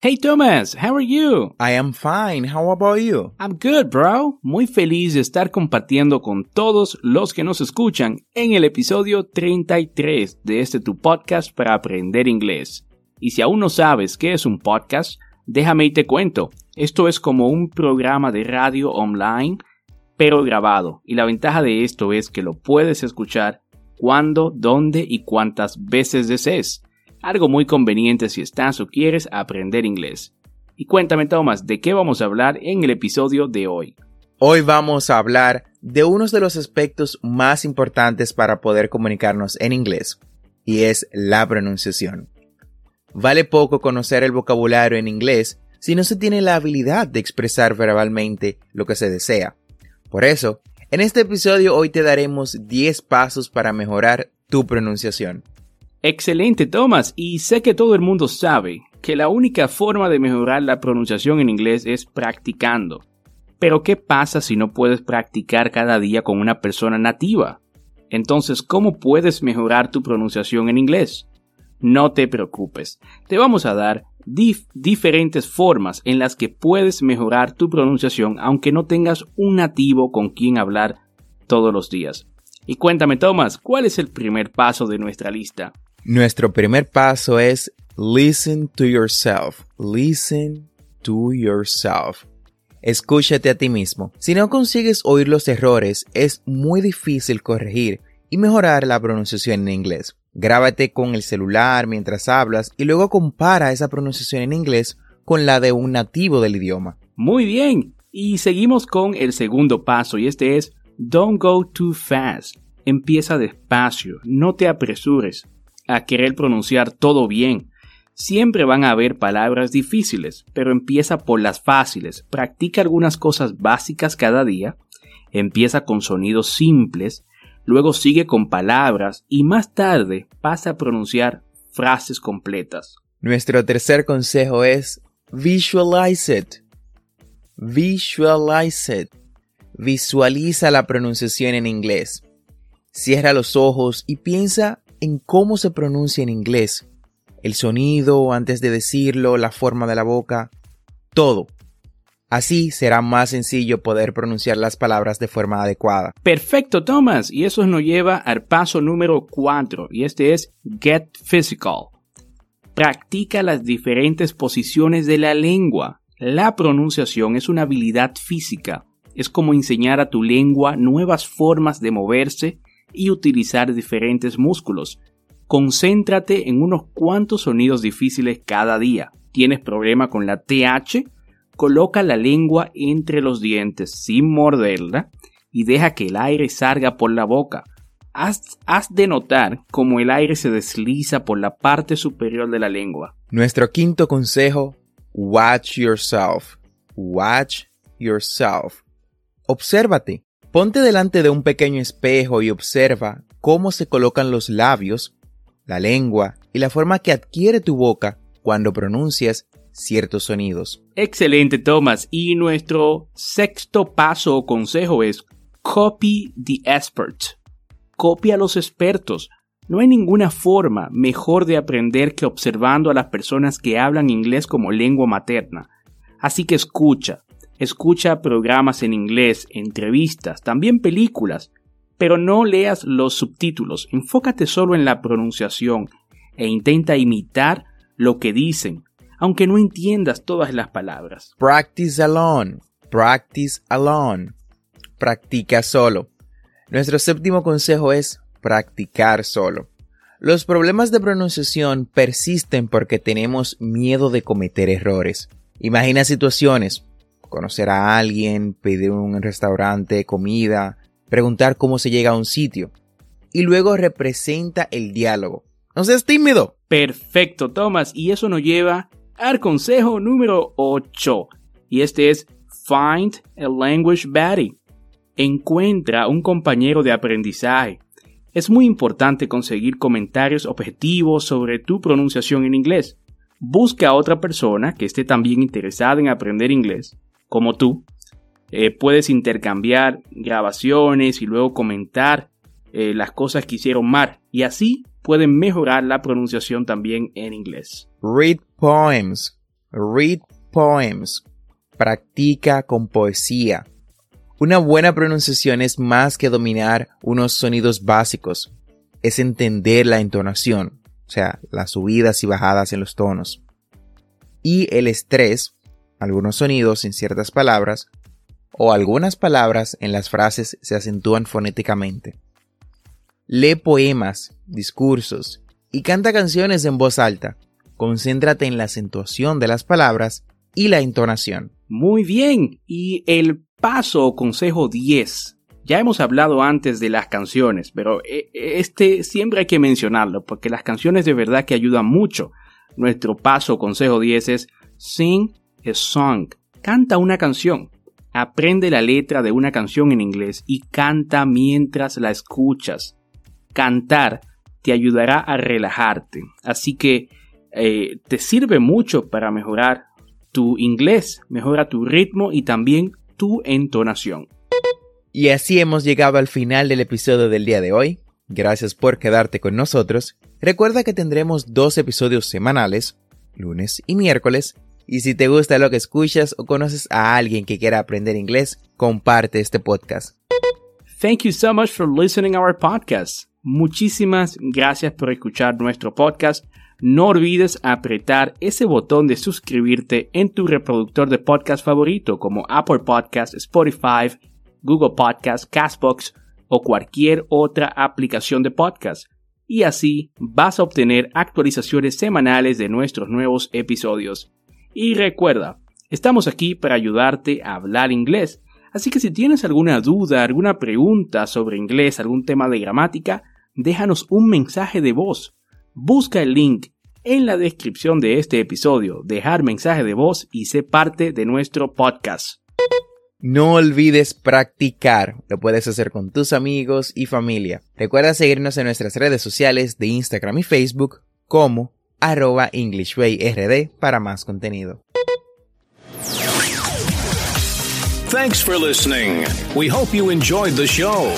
Hey Thomas, how are you? I am fine. How about you? I'm good, bro. Muy feliz de estar compartiendo con todos los que nos escuchan en el episodio 33 de este tu podcast para aprender inglés. Y si aún no sabes qué es un podcast, déjame y te cuento. Esto es como un programa de radio online, pero grabado. Y la ventaja de esto es que lo puedes escuchar cuando, dónde y cuántas veces desees algo muy conveniente si estás o quieres aprender inglés. Y cuéntame Thomas, ¿de qué vamos a hablar en el episodio de hoy? Hoy vamos a hablar de uno de los aspectos más importantes para poder comunicarnos en inglés, y es la pronunciación. Vale poco conocer el vocabulario en inglés si no se tiene la habilidad de expresar verbalmente lo que se desea. Por eso, en este episodio hoy te daremos 10 pasos para mejorar tu pronunciación. Excelente, Thomas. Y sé que todo el mundo sabe que la única forma de mejorar la pronunciación en inglés es practicando. Pero ¿qué pasa si no puedes practicar cada día con una persona nativa? Entonces, ¿cómo puedes mejorar tu pronunciación en inglés? No te preocupes, te vamos a dar diferentes formas en las que puedes mejorar tu pronunciación aunque no tengas un nativo con quien hablar todos los días. Y cuéntame, Thomas, ¿cuál es el primer paso de nuestra lista? Nuestro primer paso es listen to yourself. Listen to yourself. Escúchate a ti mismo. Si no consigues oír los errores, es muy difícil corregir y mejorar la pronunciación en inglés. Grábate con el celular mientras hablas y luego compara esa pronunciación en inglés con la de un nativo del idioma. Muy bien. Y seguimos con el segundo paso y este es Don't go too fast. Empieza despacio, no te apresures a querer pronunciar todo bien. Siempre van a haber palabras difíciles, pero empieza por las fáciles. Practica algunas cosas básicas cada día. Empieza con sonidos simples, luego sigue con palabras y más tarde pasa a pronunciar frases completas. Nuestro tercer consejo es visualize it. Visualize it. Visualiza la pronunciación en inglés. Cierra los ojos y piensa en cómo se pronuncia en inglés, el sonido antes de decirlo, la forma de la boca, todo. Así será más sencillo poder pronunciar las palabras de forma adecuada. Perfecto, Thomas. Y eso nos lleva al paso número 4, y este es Get Physical. Practica las diferentes posiciones de la lengua. La pronunciación es una habilidad física. Es como enseñar a tu lengua nuevas formas de moverse y utilizar diferentes músculos. Concéntrate en unos cuantos sonidos difíciles cada día. ¿Tienes problema con la TH? Coloca la lengua entre los dientes sin morderla y deja que el aire salga por la boca. Haz, de notar cómo el aire se desliza por la parte superior de la lengua. Nuestro quinto consejo, watch yourself. Watch yourself. Obsérvate. Ponte delante de un pequeño espejo y observa cómo se colocan los labios, la lengua y la forma que adquiere tu boca cuando pronuncias ciertos sonidos. Excelente, Thomas. Y nuestro sexto paso o consejo es copy the expert. Copia a los expertos. No hay ninguna forma mejor de aprender que observando a las personas que hablan inglés como lengua materna. Así que escucha, escucha programas en inglés, entrevistas, también películas, pero no leas los subtítulos, enfócate solo en la pronunciación e intenta imitar lo que dicen, aunque no entiendas todas las palabras. Practice alone, practice alone. Practica solo. Nuestro séptimo consejo es practicar solo. Los problemas de pronunciación persisten porque tenemos miedo de cometer errores. Imagina situaciones, conocer a alguien, pedir un restaurante, comida, preguntar cómo se llega a un sitio. Y luego representa el diálogo. No seas tímido. Perfecto, Thomas. Y eso nos lleva al consejo número 8. Y este es Find a Language Buddy. Encuentra un compañero de aprendizaje. Es muy importante conseguir comentarios objetivos sobre tu pronunciación en inglés. Busca a otra persona que esté también interesada en aprender inglés, como tú. Eh, puedes intercambiar grabaciones y luego comentar eh, las cosas que hicieron mal y así pueden mejorar la pronunciación también en inglés. Read poems. Read poems. Practica con poesía. Una buena pronunciación es más que dominar unos sonidos básicos. Es entender la entonación, o sea, las subidas y bajadas en los tonos. Y el estrés, algunos sonidos en ciertas palabras, o algunas palabras en las frases se acentúan fonéticamente. Lee poemas, discursos y canta canciones en voz alta. Concéntrate en la acentuación de las palabras y la entonación. Muy bien, y el paso o consejo 10. Ya hemos hablado antes de las canciones, pero eh, este siempre hay que mencionarlo porque las canciones de verdad que ayudan mucho. Nuestro paso o consejo 10 es sing a song. Canta una canción. Aprende la letra de una canción en inglés y canta mientras la escuchas. Cantar te ayudará a relajarte. Así que eh, te sirve mucho para mejorar tu inglés, mejora tu ritmo y también tu entonación. Y así hemos llegado al final del episodio del día de hoy. Gracias por quedarte con nosotros. Recuerda que tendremos dos episodios semanales, lunes y miércoles. Y si te gusta lo que escuchas o conoces a alguien que quiera aprender inglés, comparte este podcast. Thank you so much for listening our podcast. Muchísimas gracias por escuchar nuestro podcast. No olvides apretar ese botón de suscribirte en tu reproductor de podcast favorito como Apple Podcast, Spotify, Google Podcast, Castbox o cualquier otra aplicación de podcast. Y así vas a obtener actualizaciones semanales de nuestros nuevos episodios. Y recuerda, estamos aquí para ayudarte a hablar inglés. Así que si tienes alguna duda, alguna pregunta sobre inglés, algún tema de gramática, déjanos un mensaje de voz. Busca el link en la descripción de este episodio, dejar mensaje de voz y sé parte de nuestro podcast. No olvides practicar. Lo puedes hacer con tus amigos y familia. Recuerda seguirnos en nuestras redes sociales de Instagram y Facebook como arroba EnglishWayRD para más contenido. Thanks for listening. We hope you enjoyed the show.